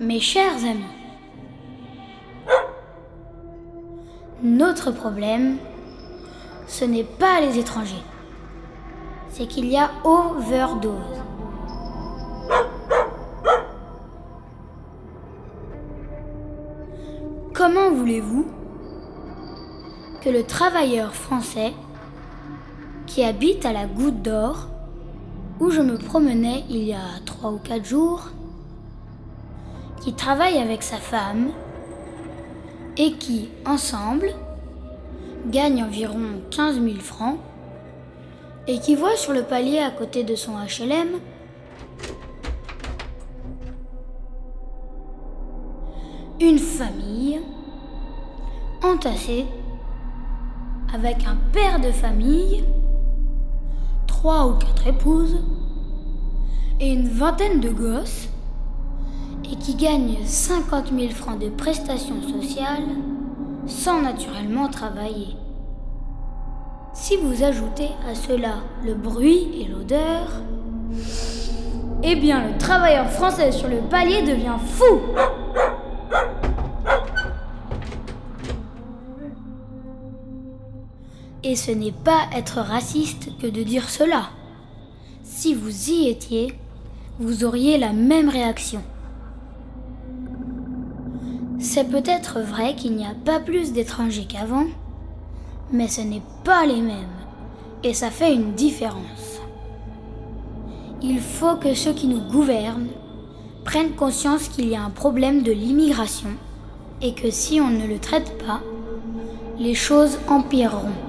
Mes chers amis, notre problème, ce n'est pas les étrangers, c'est qu'il y a overdose. Comment voulez-vous que le travailleur français qui habite à la Goutte d'Or, où je me promenais il y a trois ou quatre jours, qui travaille avec sa femme et qui, ensemble, gagne environ 15 000 francs et qui voit sur le palier à côté de son HLM une famille entassée avec un père de famille, trois ou quatre épouses et une vingtaine de gosses et qui gagne 50 000 francs de prestations sociales sans naturellement travailler. Si vous ajoutez à cela le bruit et l'odeur, eh bien le travailleur français sur le palier devient fou Et ce n'est pas être raciste que de dire cela. Si vous y étiez, vous auriez la même réaction. C'est peut-être vrai qu'il n'y a pas plus d'étrangers qu'avant, mais ce n'est pas les mêmes, et ça fait une différence. Il faut que ceux qui nous gouvernent prennent conscience qu'il y a un problème de l'immigration, et que si on ne le traite pas, les choses empireront.